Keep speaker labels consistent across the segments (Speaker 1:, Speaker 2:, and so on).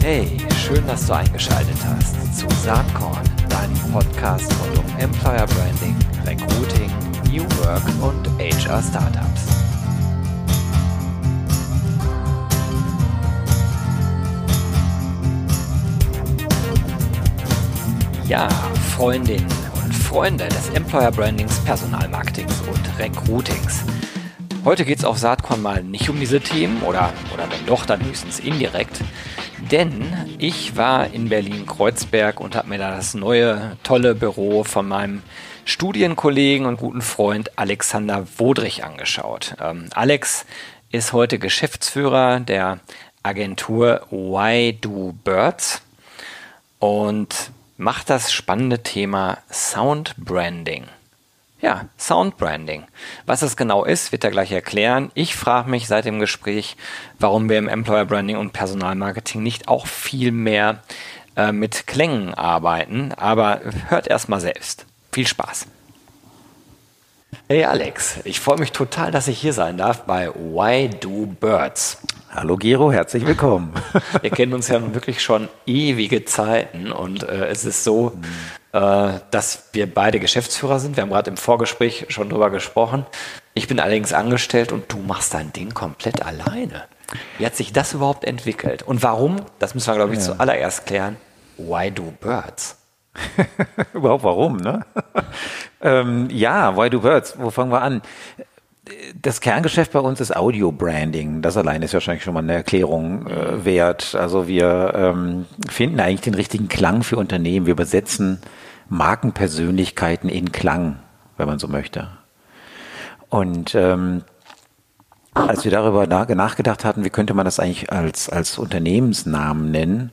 Speaker 1: Hey, schön, dass du eingeschaltet hast zu Saatkorn, deinem Podcast rund um Employer Branding, Recruiting, New Work und HR Startups. Ja, Freundinnen und Freunde des Employer Brandings, Personalmarketings und Recruitings. Heute geht es auf Saatkorn mal nicht um diese Themen oder, oder dann doch dann höchstens indirekt, denn ich war in Berlin-Kreuzberg und habe mir da das neue, tolle Büro von meinem Studienkollegen und guten Freund Alexander Wodrich angeschaut. Ähm, Alex ist heute Geschäftsführer der Agentur Why Do Birds und macht das spannende Thema Sound Branding. Ja, Sound Branding. Was es genau ist, wird er gleich erklären. Ich frage mich seit dem Gespräch, warum wir im Employer Branding und Personalmarketing nicht auch viel mehr äh, mit Klängen arbeiten. Aber hört erstmal selbst. Viel Spaß. Hey Alex, ich freue mich total, dass ich hier sein darf bei Why Do Birds.
Speaker 2: Hallo Gero, herzlich willkommen.
Speaker 1: Wir kennen uns ja nun wirklich schon ewige Zeiten und äh, es ist so, äh, dass wir beide Geschäftsführer sind. Wir haben gerade im Vorgespräch schon drüber gesprochen. Ich bin allerdings angestellt und du machst dein Ding komplett alleine. Wie hat sich das überhaupt entwickelt? Und warum? Das müssen wir, glaube ich, ja. zuallererst klären. Why do birds?
Speaker 2: überhaupt warum, ne? ähm, ja, Why do birds? Wo fangen wir an? das Kerngeschäft bei uns ist Audio-Branding. Das allein ist wahrscheinlich schon mal eine Erklärung äh, wert. Also wir ähm, finden eigentlich den richtigen Klang für Unternehmen. Wir übersetzen Markenpersönlichkeiten in Klang, wenn man so möchte. Und ähm, als wir darüber nachgedacht hatten, wie könnte man das eigentlich als, als Unternehmensnamen nennen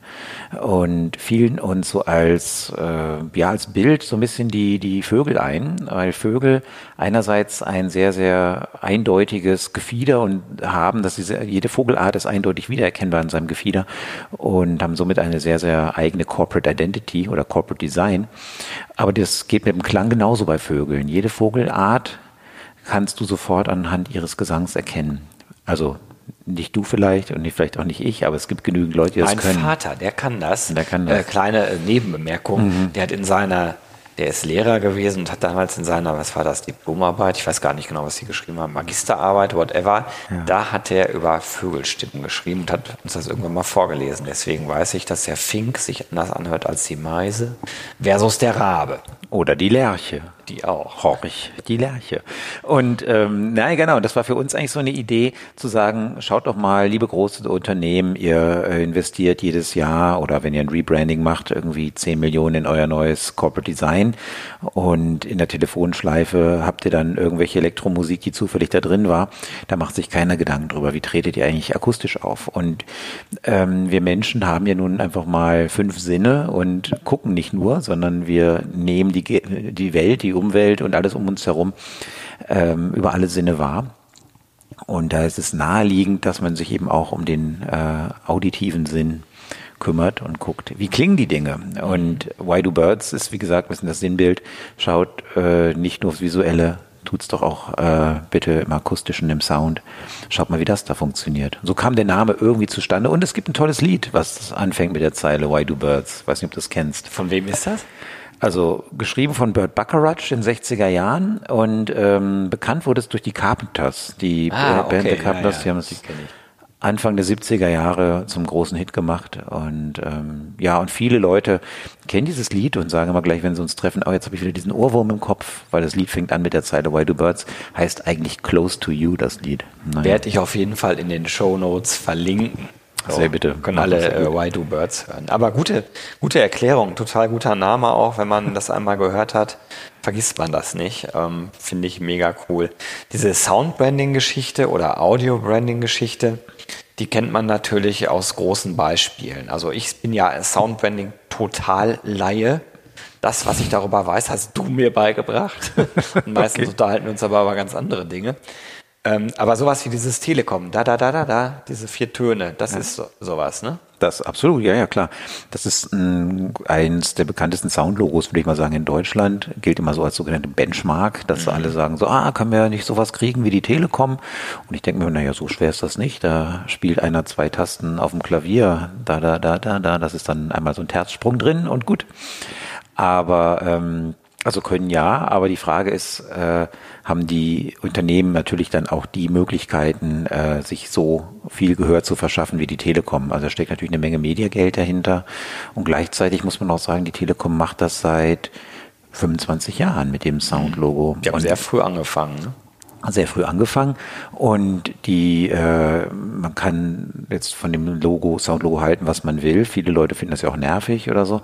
Speaker 2: und fielen uns so als, äh, ja, als Bild so ein bisschen die, die Vögel ein, weil Vögel einerseits ein sehr, sehr eindeutiges Gefieder und haben, dass diese, jede Vogelart ist eindeutig wiedererkennbar in seinem Gefieder und haben somit eine sehr, sehr eigene Corporate Identity oder Corporate Design. Aber das geht mit dem Klang genauso bei Vögeln. Jede Vogelart kannst du sofort anhand ihres Gesangs erkennen. Also nicht du vielleicht und nicht, vielleicht auch nicht ich, aber es gibt genügend Leute, die das
Speaker 1: mein
Speaker 2: können.
Speaker 1: Mein Vater, der kann das.
Speaker 2: Der kann das.
Speaker 1: Äh, kleine äh, Nebenbemerkung. Mhm. Der hat in seiner, der ist Lehrer gewesen und hat damals in seiner, was war das, Diplomarbeit, ich weiß gar nicht genau, was sie geschrieben haben, Magisterarbeit, whatever, ja. da hat er über Vögelstimmen geschrieben und hat uns das irgendwann mal vorgelesen. Deswegen weiß ich, dass der Fink sich anders anhört als die Meise versus der Rabe.
Speaker 2: Oder die Lerche.
Speaker 1: Die auch.
Speaker 2: Horch, die Lerche. Und ähm, nein, genau, das war für uns eigentlich so eine Idee, zu sagen, schaut doch mal, liebe große Unternehmen, ihr äh, investiert jedes Jahr oder wenn ihr ein Rebranding macht, irgendwie 10 Millionen in euer neues Corporate Design und in der Telefonschleife habt ihr dann irgendwelche Elektromusik, die zufällig da drin war. Da macht sich keiner Gedanken drüber, wie tretet ihr eigentlich akustisch auf. Und ähm, wir Menschen haben ja nun einfach mal fünf Sinne und gucken nicht nur, sondern wir nehmen die die Welt, die Umwelt und alles um uns herum ähm, über alle Sinne wahr. Und da ist es naheliegend, dass man sich eben auch um den äh, auditiven Sinn kümmert und guckt, wie klingen die Dinge. Und Why Do Birds ist, wie gesagt, ein bisschen das Sinnbild. Schaut äh, nicht nur aufs Visuelle, tut's doch auch äh, bitte im akustischen, im Sound. Schaut mal, wie das da funktioniert. So kam der Name irgendwie zustande. Und es gibt ein tolles Lied, was anfängt mit der Zeile Why Do Birds. Weiß nicht, ob du das kennst.
Speaker 1: Von wem ist das?
Speaker 2: Also geschrieben von Burt Bacharach in 60er Jahren und ähm, bekannt wurde es durch die Carpenters, die
Speaker 1: ah,
Speaker 2: Band
Speaker 1: okay.
Speaker 2: der Carpenters,
Speaker 1: ja, ja,
Speaker 2: die haben es Anfang der 70er Jahre zum großen Hit gemacht und ähm, ja und viele Leute kennen dieses Lied und sagen immer gleich, wenn sie uns treffen, oh jetzt habe ich wieder diesen Ohrwurm im Kopf, weil das Lied fängt an mit der Zeile Why Do Birds, heißt eigentlich Close to You das Lied.
Speaker 1: Naja. Werde ich auf jeden Fall in den Show Notes verlinken.
Speaker 2: So, Sehr bitte.
Speaker 1: Können alle äh, Why Do Birds hören. Aber gute, gute Erklärung, total guter Name auch, wenn man das einmal gehört hat, vergisst man das nicht. Ähm, Finde ich mega cool. Diese Sound-Branding-Geschichte oder Audio-Branding-Geschichte, die kennt man natürlich aus großen Beispielen. Also ich bin ja Sound-Branding total Laie. Das, was ich darüber weiß, hast du mir beigebracht. Und meistens okay. unterhalten wir uns aber über ganz andere Dinge. Ähm, aber sowas wie dieses Telekom, da, da, da, da, da, diese vier Töne, das ja. ist so, sowas, ne?
Speaker 2: Das absolut, ja, ja, klar. Das ist ein, eins der bekanntesten Soundlogos, würde ich mal sagen, in Deutschland. Gilt immer so als sogenannte Benchmark, dass mhm. alle sagen so, ah, können wir nicht sowas kriegen wie die Telekom? Und ich denke mir, naja, so schwer ist das nicht. Da spielt einer zwei Tasten auf dem Klavier, da, da, da, da, da. Das ist dann einmal so ein Terzsprung drin und gut. Aber ähm, also können ja, aber die Frage ist, äh, haben die Unternehmen natürlich dann auch die Möglichkeiten, äh, sich so viel Gehör zu verschaffen wie die Telekom. Also da steckt natürlich eine Menge Mediageld dahinter. Und gleichzeitig muss man auch sagen, die Telekom macht das seit 25 Jahren mit dem Soundlogo.
Speaker 1: Die haben sehr früh angefangen. Ne?
Speaker 2: Sehr früh angefangen. Und die äh, man kann jetzt von dem Logo Soundlogo halten, was man will. Viele Leute finden das ja auch nervig oder so,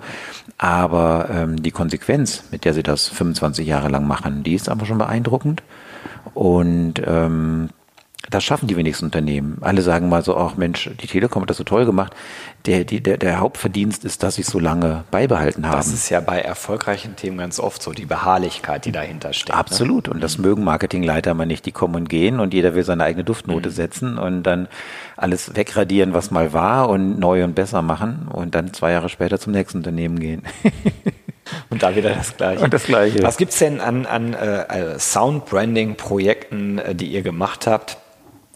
Speaker 2: aber ähm, die Konsequenz, mit der sie das 25 Jahre lang machen, die ist einfach schon beeindruckend. Und ähm, das schaffen die wenigsten Unternehmen. Alle sagen mal so, ach Mensch, die Telekom hat das so toll gemacht. Der, die, der, der Hauptverdienst ist, dass sie es so lange beibehalten haben. Das
Speaker 1: ist ja bei erfolgreichen Themen ganz oft so, die Beharrlichkeit, die dahinter steht.
Speaker 2: Ne? Absolut. Ne? Und das mögen Marketingleiter mal nicht. Die kommen und gehen und jeder will seine eigene Duftnote mhm. setzen und dann alles wegradieren, was mal war und neu und besser machen und dann zwei Jahre später zum nächsten Unternehmen gehen.
Speaker 1: Und da wieder das Gleiche.
Speaker 2: Und das Gleiche.
Speaker 1: Was gibt es denn an, an äh, Soundbranding-Projekten, äh, die ihr gemacht habt, äh,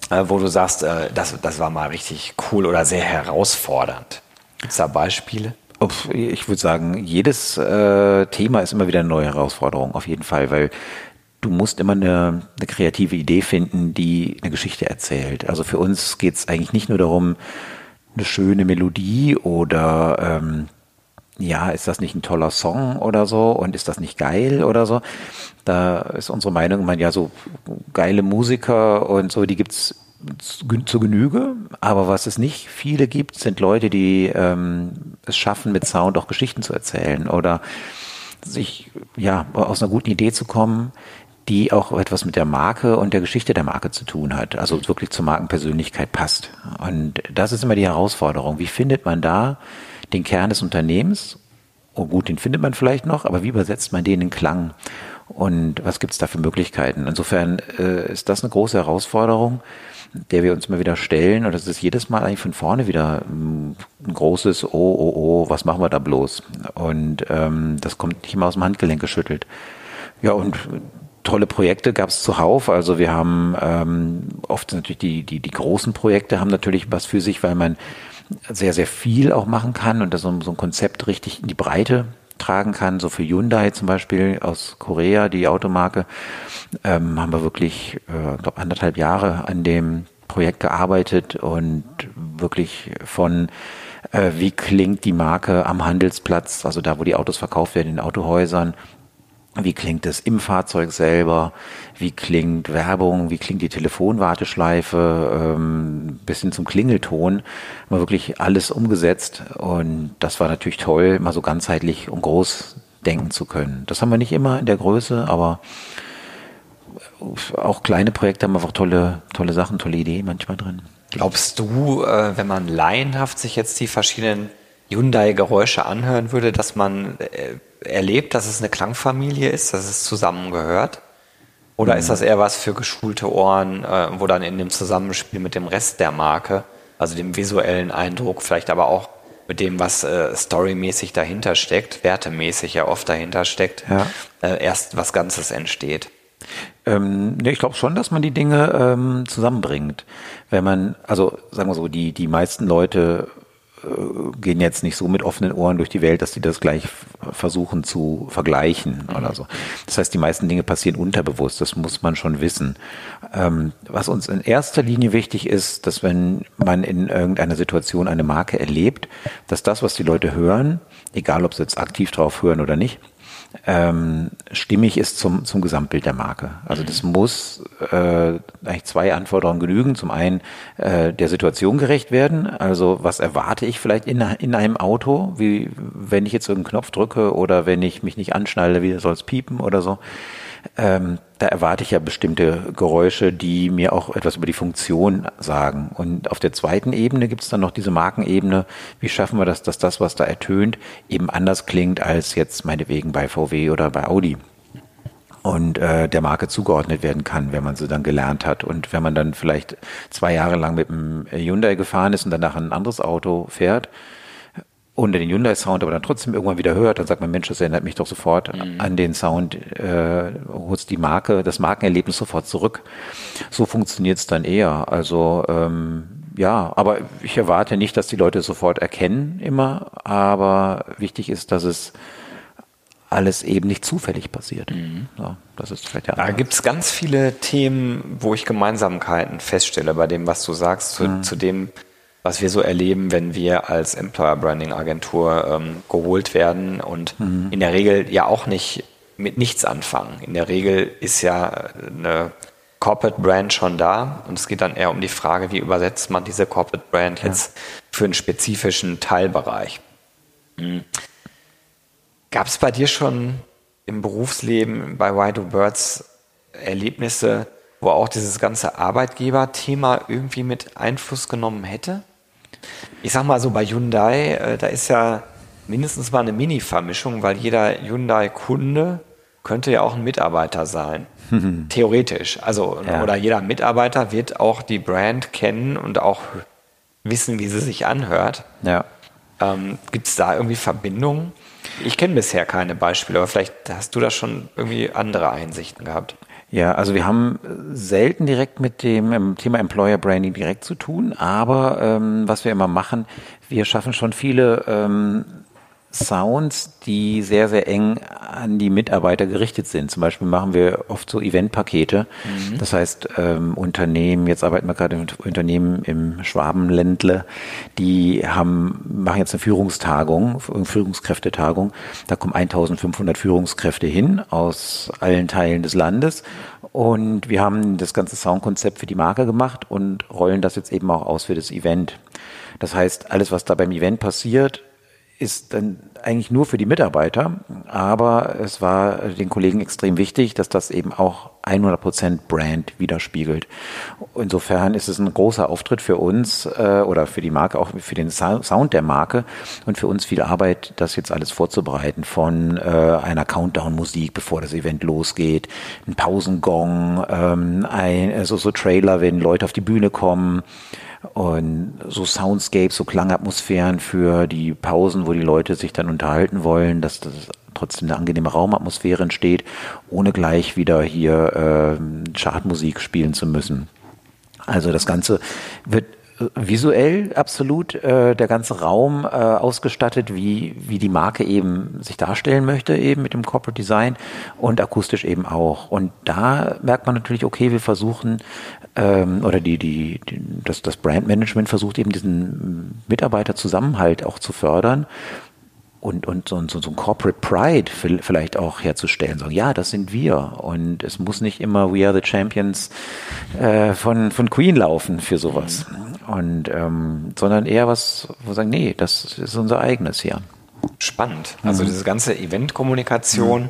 Speaker 1: wo du sagst, äh, das, das war mal richtig cool oder sehr herausfordernd? Gibt es da Beispiele?
Speaker 2: Ich würde sagen, jedes äh, Thema ist immer wieder eine neue Herausforderung, auf jeden Fall, weil du musst immer eine, eine kreative Idee finden, die eine Geschichte erzählt. Also für uns geht es eigentlich nicht nur darum, eine schöne Melodie oder ähm, ja, ist das nicht ein toller Song oder so und ist das nicht geil oder so? Da ist unsere Meinung, man ja so geile Musiker und so, die gibt's zu Genüge, aber was es nicht viele gibt, sind Leute, die ähm, es schaffen, mit Sound auch Geschichten zu erzählen oder sich ja aus einer guten Idee zu kommen, die auch etwas mit der Marke und der Geschichte der Marke zu tun hat, also wirklich zur Markenpersönlichkeit passt. Und das ist immer die Herausforderung. Wie findet man da den Kern des Unternehmens. Oh gut, den findet man vielleicht noch, aber wie übersetzt man den in Klang? Und was gibt es da für Möglichkeiten? Insofern äh, ist das eine große Herausforderung, der wir uns immer wieder stellen. Und das ist jedes Mal eigentlich von vorne wieder ein großes Oh, oh, oh, was machen wir da bloß? Und ähm, das kommt nicht immer aus dem Handgelenk geschüttelt. Ja, und tolle Projekte gab es zuhauf. Also wir haben ähm, oft natürlich die, die, die großen Projekte haben natürlich was für sich, weil man sehr, sehr viel auch machen kann und das so, so ein Konzept richtig in die Breite tragen kann. So für Hyundai zum Beispiel aus Korea, die Automarke, ähm, haben wir wirklich, äh, glaube anderthalb Jahre an dem Projekt gearbeitet und wirklich von äh, wie klingt die Marke am Handelsplatz, also da, wo die Autos verkauft werden in Autohäusern, wie klingt es im Fahrzeug selber? Wie klingt Werbung? Wie klingt die Telefonwarteschleife? Ähm, bis hin zum Klingelton. Wir wirklich alles umgesetzt. Und das war natürlich toll, mal so ganzheitlich und groß denken zu können. Das haben wir nicht immer in der Größe, aber auch kleine Projekte haben einfach tolle, tolle Sachen, tolle Ideen manchmal drin.
Speaker 1: Glaubst du, äh, wenn man laienhaft sich jetzt die verschiedenen Hyundai-Geräusche anhören würde, dass man äh, erlebt, dass es eine Klangfamilie ist, dass es zusammengehört? Oder mhm. ist das eher was für geschulte Ohren, äh, wo dann in dem Zusammenspiel mit dem Rest der Marke, also dem visuellen Eindruck, vielleicht aber auch mit dem, was äh, storymäßig dahinter steckt, wertemäßig ja oft dahinter steckt, ja. äh, erst was Ganzes entsteht?
Speaker 2: Ähm, nee, ich glaube schon, dass man die Dinge ähm, zusammenbringt. Wenn man, also sagen wir so, die, die meisten Leute gehen jetzt nicht so mit offenen Ohren durch die Welt, dass die das gleich versuchen zu vergleichen oder so. Das heißt, die meisten Dinge passieren unterbewusst, das muss man schon wissen. Ähm, was uns in erster Linie wichtig ist, dass wenn man in irgendeiner Situation eine Marke erlebt, dass das, was die Leute hören, egal ob sie jetzt aktiv drauf hören oder nicht, ähm, stimmig ist zum, zum Gesamtbild der Marke. Also das muss äh, eigentlich zwei Anforderungen genügen. Zum einen äh, der Situation gerecht werden. Also was erwarte ich vielleicht in, in einem Auto, wie wenn ich jetzt irgendeinen Knopf drücke oder wenn ich mich nicht anschnalle, wie soll es piepen oder so ähm, da erwarte ich ja bestimmte Geräusche, die mir auch etwas über die Funktion sagen. Und auf der zweiten Ebene gibt es dann noch diese Markenebene. Wie schaffen wir das, dass das, was da ertönt, eben anders klingt als jetzt meinetwegen bei VW oder bei Audi? und äh, der Marke zugeordnet werden kann, wenn man sie dann gelernt hat. Und wenn man dann vielleicht zwei Jahre lang mit einem Hyundai gefahren ist und danach ein anderes Auto fährt und den Hyundai-Sound aber dann trotzdem irgendwann wieder hört, dann sagt man, Mensch, das erinnert mich doch sofort mhm. an den Sound, äh, holt die Marke, das Markenerlebnis sofort zurück. So funktioniert es dann eher. Also ähm, ja, aber ich erwarte nicht, dass die Leute sofort erkennen immer, aber wichtig ist, dass es alles eben nicht zufällig passiert. Mhm.
Speaker 1: Ja, das ist vielleicht ja da gibt es ganz viele Themen, wo ich Gemeinsamkeiten feststelle bei dem, was du sagst, zu, mhm. zu dem, was wir so erleben, wenn wir als Employer Branding Agentur ähm, geholt werden und mhm. in der Regel ja auch nicht mit nichts anfangen. In der Regel ist ja eine Corporate Brand schon da und es geht dann eher um die Frage, wie übersetzt man diese Corporate Brand jetzt ja. für einen spezifischen Teilbereich. Mhm. Gab es bei dir schon im Berufsleben bei Why Do Birds Erlebnisse, wo auch dieses ganze Arbeitgeberthema irgendwie mit Einfluss genommen hätte? Ich sag mal so bei Hyundai, äh, da ist ja mindestens mal eine Mini-Vermischung, weil jeder Hyundai-Kunde könnte ja auch ein Mitarbeiter sein. Theoretisch. Also, ja. oder jeder Mitarbeiter wird auch die Brand kennen und auch wissen, wie sie sich anhört. Ja. Ähm, Gibt es da irgendwie Verbindungen? Ich kenne bisher keine Beispiele, aber vielleicht hast du da schon irgendwie andere Einsichten gehabt.
Speaker 2: Ja, also wir haben selten direkt mit dem ähm, Thema Employer Branding direkt zu tun, aber ähm, was wir immer machen, wir schaffen schon viele ähm, Sounds, die sehr, sehr eng an die Mitarbeiter gerichtet sind. Zum Beispiel machen wir oft so Eventpakete. Mhm. Das heißt, ähm, Unternehmen, jetzt arbeiten wir gerade mit Unternehmen im Schwabenländle, die haben, machen jetzt eine Führungstagung, Führungskräftetagung. Da kommen 1500 Führungskräfte hin aus allen Teilen des Landes. Und wir haben das ganze Soundkonzept für die Marke gemacht und rollen das jetzt eben auch aus für das Event. Das heißt, alles, was da beim Event passiert, ist dann eigentlich nur für die Mitarbeiter, aber es war den Kollegen extrem wichtig, dass das eben auch 100% Brand widerspiegelt. Insofern ist es ein großer Auftritt für uns äh, oder für die Marke, auch für den Sound der Marke und für uns viel Arbeit, das jetzt alles vorzubereiten von äh, einer Countdown-Musik, bevor das Event losgeht, ein Pausengong, ähm, ein, also so Trailer, wenn Leute auf die Bühne kommen, und so Soundscapes, so Klangatmosphären für die Pausen, wo die Leute sich dann unterhalten wollen, dass das trotzdem eine angenehme Raumatmosphäre entsteht, ohne gleich wieder hier äh, Chartmusik spielen zu müssen. Also das Ganze wird visuell absolut äh, der ganze Raum äh, ausgestattet, wie, wie die Marke eben sich darstellen möchte, eben mit dem Corporate Design und akustisch eben auch. Und da merkt man natürlich, okay, wir versuchen, ähm, oder die, die, die, das, das Brandmanagement versucht eben diesen Mitarbeiterzusammenhalt auch zu fördern und, und so, so, so ein Corporate Pride vielleicht auch herzustellen. Sagen, ja, das sind wir. Und es muss nicht immer We are the Champions äh, von, von Queen laufen für sowas. Und ähm, sondern eher was, wo wir sagen, nee, das ist unser eigenes hier.
Speaker 1: Spannend. Also mhm. diese ganze Eventkommunikation, mhm.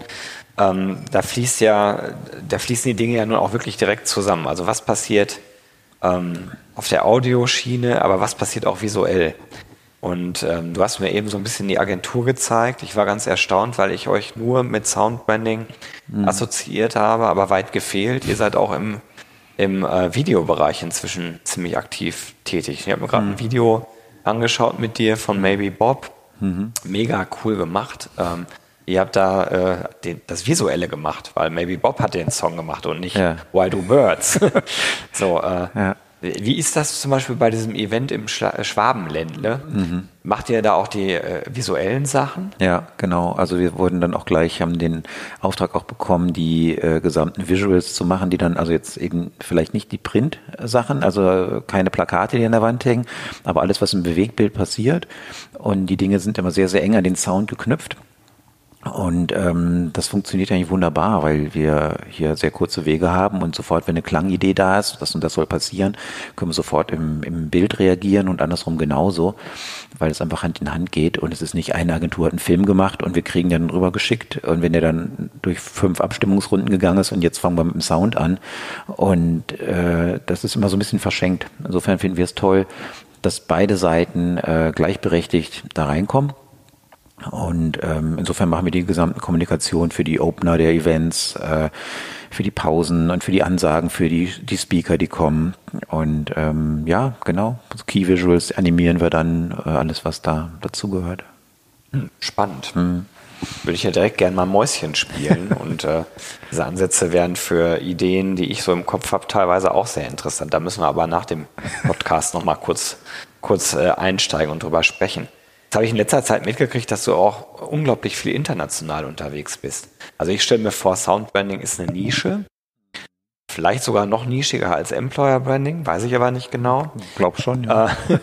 Speaker 1: ähm, da fließt ja, da fließen die Dinge ja nun auch wirklich direkt zusammen. Also was passiert ähm, auf der Audioschiene, aber was passiert auch visuell? Und ähm, du hast mir eben so ein bisschen die Agentur gezeigt. Ich war ganz erstaunt, weil ich euch nur mit Soundbranding mhm. assoziiert habe, aber weit gefehlt. Ihr seid auch im, im äh, Videobereich inzwischen ziemlich aktiv tätig. Ich habe mir gerade mhm. ein Video angeschaut mit dir von Maybe Bob. Mhm. Mega cool gemacht. Ähm, ihr habt da äh, den, das Visuelle gemacht, weil Maybe Bob hat den Song gemacht und nicht ja. Why Do Birds. so, äh, ja. Wie ist das zum Beispiel bei diesem Event im Schla Schwabenländle? Mhm. Macht ihr da auch die äh, visuellen Sachen?
Speaker 2: Ja, genau. Also wir wurden dann auch gleich, haben den Auftrag auch bekommen, die äh, gesamten Visuals zu machen, die dann also jetzt eben vielleicht nicht die Print-Sachen, also keine Plakate, die an der Wand hängen, aber alles, was im Bewegtbild passiert. Und die Dinge sind immer sehr, sehr eng an den Sound geknüpft. Und ähm, das funktioniert eigentlich wunderbar, weil wir hier sehr kurze Wege haben und sofort, wenn eine Klangidee da ist, das und das soll passieren, können wir sofort im, im Bild reagieren und andersrum genauso, weil es einfach Hand in Hand geht und es ist nicht eine Agentur hat einen Film gemacht und wir kriegen den rüber geschickt und wenn der dann durch fünf Abstimmungsrunden gegangen ist und jetzt fangen wir mit dem Sound an. Und äh, das ist immer so ein bisschen verschenkt. Insofern finden wir es toll, dass beide Seiten äh, gleichberechtigt da reinkommen Und ähm, insofern machen wir die gesamte Kommunikation für die Opener der Events, äh, für die Pausen und für die Ansagen für die, die Speaker, die kommen. Und ähm, ja, genau, Key Visuals animieren wir dann, äh, alles, was da dazugehört.
Speaker 1: Hm, spannend. Hm. Würde ich ja direkt gerne mal Mäuschen spielen. und äh, diese Ansätze wären für Ideen, die ich so im Kopf habe, teilweise auch sehr interessant. Da müssen wir aber nach dem Podcast nochmal kurz, kurz äh, einsteigen und drüber sprechen. Jetzt habe ich in letzter Zeit mitgekriegt, dass du auch unglaublich viel international unterwegs bist. Also ich stelle mir vor, Soundbranding ist eine Nische. Vielleicht sogar noch nischiger als Employer Branding, weiß ich aber nicht genau.
Speaker 2: Glaub schon, ja.
Speaker 1: Äh,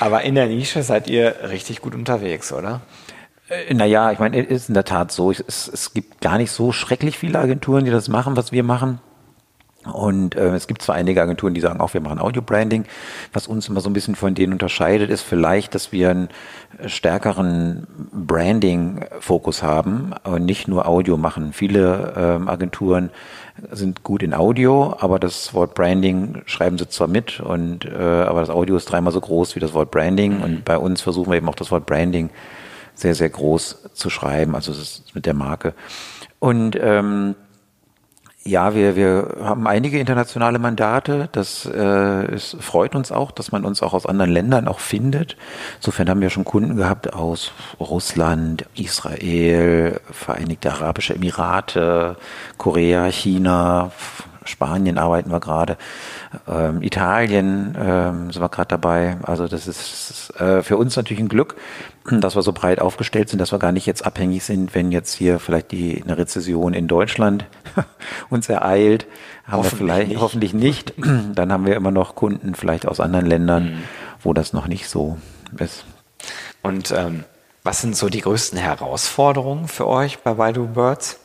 Speaker 1: aber in der Nische seid ihr richtig gut unterwegs, oder?
Speaker 2: Äh, naja, ich meine, es ist in der Tat so. Es, es gibt gar nicht so schrecklich viele Agenturen, die das machen, was wir machen. Und äh, es gibt zwar einige Agenturen, die sagen auch, wir machen Audio-Branding. Was uns immer so ein bisschen von denen unterscheidet, ist vielleicht, dass wir einen stärkeren Branding-Fokus haben und nicht nur Audio machen. Viele ähm, Agenturen sind gut in Audio, aber das Wort Branding schreiben sie zwar mit, und äh, aber das Audio ist dreimal so groß wie das Wort Branding. Und bei uns versuchen wir eben auch das Wort Branding sehr, sehr groß zu schreiben, also das ist mit der Marke. Und ähm, ja, wir, wir haben einige internationale Mandate. Das äh, es freut uns auch, dass man uns auch aus anderen Ländern auch findet. Insofern haben wir schon Kunden gehabt aus Russland, Israel, Vereinigte Arabische Emirate, Korea, China, Spanien arbeiten wir gerade, ähm, Italien ähm, sind wir gerade dabei. Also das ist äh, für uns natürlich ein Glück, dass wir so breit aufgestellt sind, dass wir gar nicht jetzt abhängig sind, wenn jetzt hier vielleicht die eine Rezession in Deutschland uns ereilt, haben hoffentlich wir vielleicht nicht. hoffentlich nicht. Dann haben wir immer noch Kunden vielleicht aus anderen Ländern, mhm. wo das noch nicht so ist.
Speaker 1: Und ähm, was sind so die größten Herausforderungen für euch bei Baidu Birds?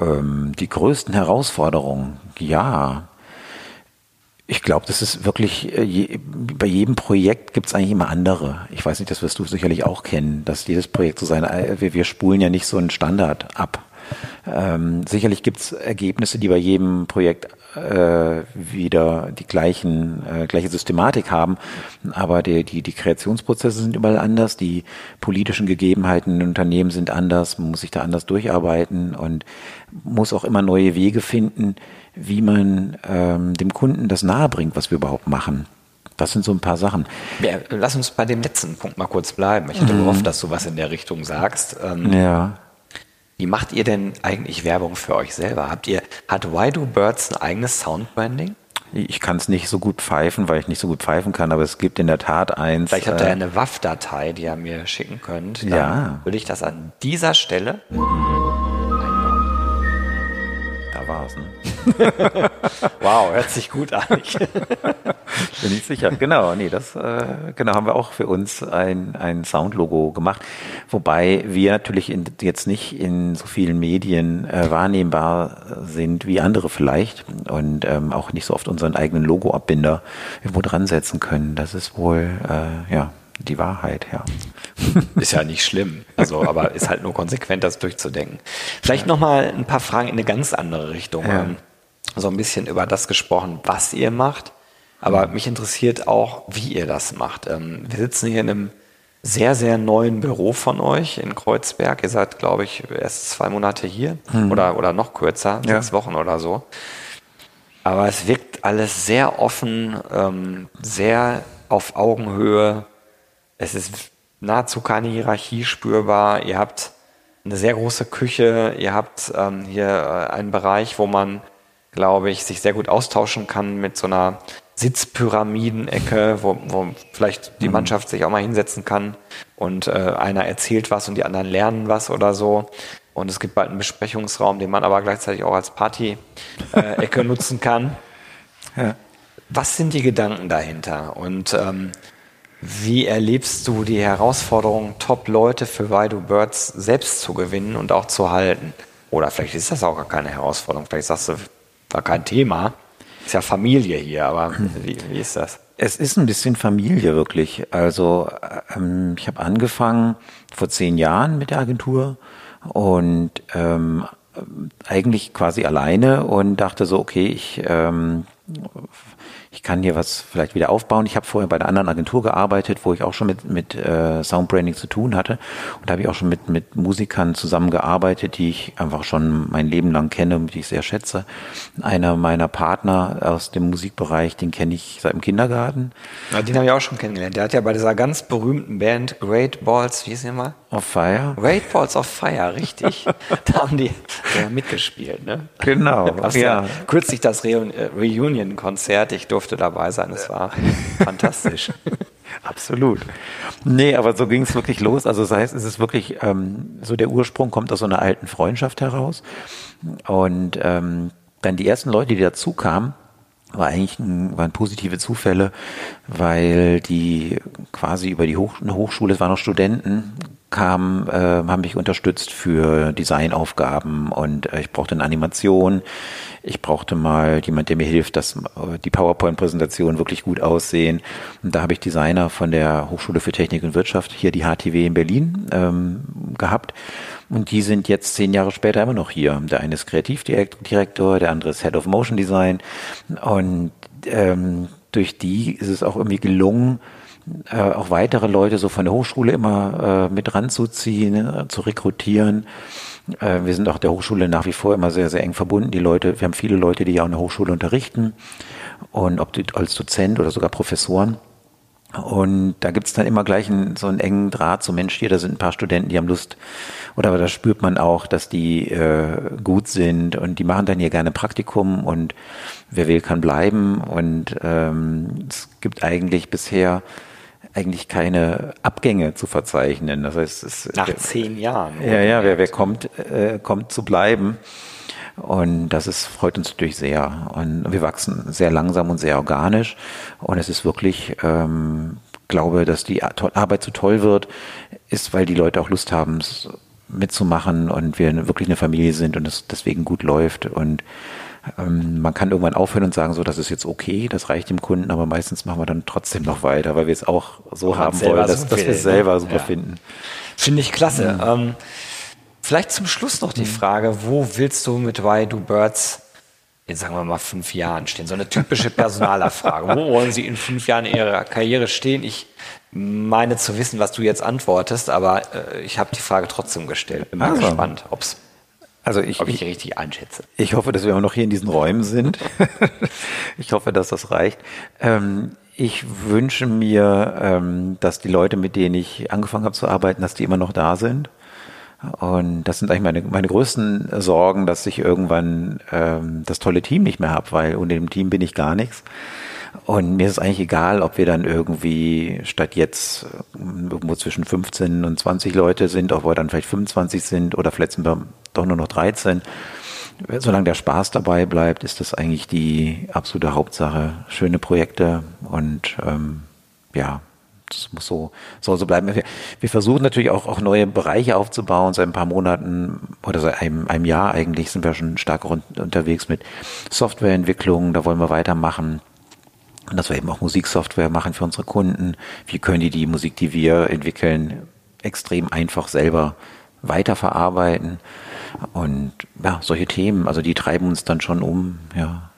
Speaker 2: Ähm, die größten Herausforderungen, ja. Ich glaube, das ist wirklich, äh, je, bei jedem Projekt gibt es eigentlich immer andere. Ich weiß nicht, das wirst du sicherlich auch kennen, dass jedes Projekt so sein, äh, wir, wir spulen ja nicht so einen Standard ab. Ähm, sicherlich gibt es Ergebnisse, die bei jedem Projekt äh, wieder die gleichen, äh, gleiche Systematik haben, aber die, die, die Kreationsprozesse sind überall anders, die politischen Gegebenheiten in Unternehmen sind anders, man muss sich da anders durcharbeiten und muss auch immer neue Wege finden, wie man ähm, dem Kunden das nahebringt, was wir überhaupt machen. Das sind so ein paar Sachen.
Speaker 1: Ja, lass uns bei dem letzten Punkt mal kurz bleiben. Ich hätte mhm. gehofft, dass du was in der Richtung sagst.
Speaker 2: Ähm, ja.
Speaker 1: Wie macht ihr denn eigentlich Werbung für euch selber? Habt ihr, hat Why Do Birds ein eigenes Soundbranding?
Speaker 2: Ich kann es nicht so gut pfeifen, weil ich nicht so gut pfeifen kann, aber es gibt in der Tat eins.
Speaker 1: Vielleicht habt ihr äh, eine WAV-Datei, die ihr mir schicken könnt. Dann
Speaker 2: ja.
Speaker 1: Würde ich das an dieser Stelle
Speaker 2: war's. Ne?
Speaker 1: wow, hört sich gut an.
Speaker 2: Bin ich sicher. Genau, nee, das äh, genau haben wir auch für uns ein, ein Soundlogo gemacht, wobei wir natürlich in, jetzt nicht in so vielen Medien äh, wahrnehmbar sind wie andere vielleicht und ähm, auch nicht so oft unseren eigenen Logoabbinder irgendwo dran setzen können. Das ist wohl äh, ja die Wahrheit, ja.
Speaker 1: Ist ja nicht schlimm. Also, aber ist halt nur konsequent, das durchzudenken. Vielleicht nochmal ein paar Fragen in eine ganz andere Richtung. Ja. Ähm, so ein bisschen über das gesprochen, was ihr macht. Aber mich interessiert auch, wie ihr das macht. Ähm, wir sitzen hier in einem sehr, sehr neuen Büro von euch in Kreuzberg. Ihr seid, glaube ich, erst zwei Monate hier hm. oder, oder noch kürzer, ja. sechs Wochen oder so. Aber es wirkt alles sehr offen, ähm, sehr auf Augenhöhe. Es ist nahezu keine Hierarchie spürbar. Ihr habt eine sehr große Küche. Ihr habt ähm, hier äh, einen Bereich, wo man, glaube ich, sich sehr gut austauschen kann mit so einer Sitzpyramidenecke, wo, wo vielleicht die mhm. Mannschaft sich auch mal hinsetzen kann und äh, einer erzählt was und die anderen lernen was oder so. Und es gibt bald einen Besprechungsraum, den man aber gleichzeitig auch als Party-Ecke äh, nutzen kann. Ja. Was sind die Gedanken dahinter? Und ähm, wie erlebst du die Herausforderung, Top-Leute für Waidu Birds selbst zu gewinnen und auch zu halten? Oder vielleicht ist das auch gar keine Herausforderung. Vielleicht sagst du, war kein Thema. Ist ja Familie hier, aber wie, wie ist das?
Speaker 2: Es ist ein bisschen Familie wirklich. Also ähm, ich habe angefangen vor zehn Jahren mit der Agentur und ähm, eigentlich quasi alleine und dachte so, okay, ich ähm, ich kann hier was vielleicht wieder aufbauen. Ich habe vorher bei einer anderen Agentur gearbeitet, wo ich auch schon mit, mit äh, Soundbranding zu tun hatte. Und da habe ich auch schon mit, mit Musikern zusammengearbeitet, die ich einfach schon mein Leben lang kenne und die ich sehr schätze. Einer meiner Partner aus dem Musikbereich, den kenne ich seit dem Kindergarten.
Speaker 1: Ja, den habe ich auch schon kennengelernt. Der hat ja bei dieser ganz berühmten Band Great Balls, wie hieß die mal?
Speaker 2: Of Fire.
Speaker 1: Great Balls of Fire, richtig. da haben die ja, mitgespielt, ne?
Speaker 2: Genau.
Speaker 1: ja. ja. Kürzlich das Re Reunion-Konzert. Ich durfte dabei sein. Es war fantastisch.
Speaker 2: Absolut. Nee, aber so ging es wirklich los. Also das heißt, es ist wirklich, ähm, so der Ursprung kommt aus so einer alten Freundschaft heraus. Und ähm, dann die ersten Leute, die dazu kamen, war eigentlich ein, waren positive Zufälle, weil die quasi über die Hoch, Hochschule, es waren noch Studenten, kamen, äh, haben mich unterstützt für Designaufgaben und äh, ich brauchte eine Animation. Ich brauchte mal jemand, der mir hilft, dass äh, die PowerPoint-Präsentationen wirklich gut aussehen. Und da habe ich Designer von der Hochschule für Technik und Wirtschaft, hier die HTW in Berlin, ähm, gehabt. Und die sind jetzt zehn Jahre später immer noch hier. Der eine ist Kreativdirektor, der andere ist Head of Motion Design. Und ähm, durch die ist es auch irgendwie gelungen, äh, auch weitere Leute so von der Hochschule immer äh, mit ranzuziehen, äh, zu rekrutieren. Äh, wir sind auch der Hochschule nach wie vor immer sehr, sehr eng verbunden. Die Leute, wir haben viele Leute, die ja in der Hochschule unterrichten und ob die als Dozent oder sogar Professoren. Und da gibt's dann immer gleich einen, so einen engen Draht zum Mensch hier. Da sind ein paar Studenten, die haben Lust, oder da spürt man auch, dass die äh, gut sind und die machen dann hier gerne Praktikum und wer will, kann bleiben. Und ähm, es gibt eigentlich bisher eigentlich keine Abgänge zu verzeichnen. Das heißt, es,
Speaker 1: nach zehn Jahren.
Speaker 2: Ja, ja, wer, wer kommt, äh, kommt zu bleiben. Und das ist, freut uns natürlich sehr. Und wir wachsen sehr langsam und sehr organisch. Und es ist wirklich, ähm, glaube, dass die Arbeit so toll wird, ist, weil die Leute auch Lust haben, mitzumachen und wir wirklich eine Familie sind und es deswegen gut läuft. Und ähm, man kann irgendwann aufhören und sagen, so, das ist jetzt okay, das reicht dem Kunden, aber meistens machen wir dann trotzdem noch weiter, weil wir es auch so haben wollen, dass, so dass wir es selber ne? super ja. finden.
Speaker 1: Finde ich klasse. Mhm. Ähm, Vielleicht zum Schluss noch die Frage, wo willst du mit Why Do Birds in, sagen wir mal, fünf Jahren stehen? So eine typische Personalerfrage. wo wollen Sie in fünf Jahren in Ihrer Karriere stehen? Ich meine zu wissen, was du jetzt antwortest, aber äh, ich habe die Frage trotzdem gestellt. Bin mal also. gespannt, ob's, also ich, ob ich, ich richtig einschätze.
Speaker 2: Ich hoffe, dass wir auch noch hier in diesen Räumen sind. ich hoffe, dass das reicht. Ähm, ich wünsche mir, ähm, dass die Leute, mit denen ich angefangen habe zu arbeiten, dass die immer noch da sind und das sind eigentlich meine, meine größten Sorgen, dass ich irgendwann ähm, das tolle Team nicht mehr habe, weil ohne dem Team bin ich gar nichts. Und mir ist es eigentlich egal, ob wir dann irgendwie statt jetzt äh, irgendwo zwischen 15 und 20 Leute sind, ob wir dann vielleicht 25 sind oder vielleicht sind wir doch nur noch 13. Solange der Spaß dabei bleibt, ist das eigentlich die absolute Hauptsache. Schöne Projekte und ähm, ja, das muss so, soll so bleiben. Wir, wir versuchen natürlich auch, auch neue Bereiche aufzubauen. Seit ein paar Monaten oder seit einem, einem Jahr eigentlich sind wir schon stark unterwegs mit Softwareentwicklung. Da wollen wir weitermachen. Und dass wir eben auch Musiksoftware machen für unsere Kunden. Wie können die die Musik, die wir entwickeln, extrem einfach selber weiterverarbeiten? Und ja, solche Themen, also die treiben uns dann schon um, ja.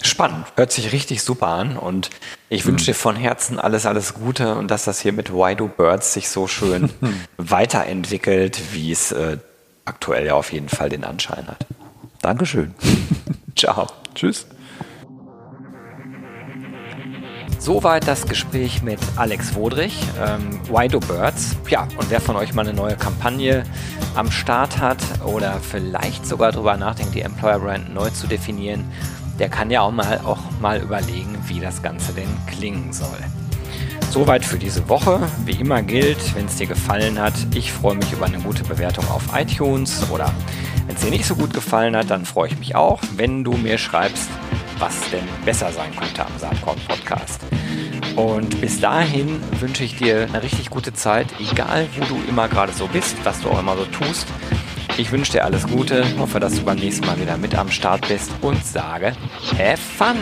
Speaker 1: Spannend, hört sich richtig super an und ich wünsche dir von Herzen alles, alles Gute und dass das hier mit Why Do Birds sich so schön weiterentwickelt, wie es äh, aktuell ja auf jeden Fall den Anschein hat.
Speaker 2: Dankeschön.
Speaker 1: Ciao.
Speaker 2: Tschüss.
Speaker 1: Soweit das Gespräch mit Alex Wodrich, ähm, Why Do Birds. Ja, und wer von euch mal eine neue Kampagne am Start hat oder vielleicht sogar darüber nachdenkt, die Employer Brand neu zu definieren, der kann ja auch mal, auch mal überlegen, wie das Ganze denn klingen soll. Soweit für diese Woche. Wie immer gilt, wenn es dir gefallen hat, ich freue mich über eine gute Bewertung auf iTunes oder wenn es dir nicht so gut gefallen hat, dann freue ich mich auch, wenn du mir schreibst, was denn besser sein könnte am Saatkorn Podcast. Und bis dahin wünsche ich dir eine richtig gute Zeit, egal wo du immer gerade so bist, was du auch immer so tust. Ich wünsche dir alles Gute, hoffe, dass du beim nächsten Mal wieder mit am Start bist und sage, have fun!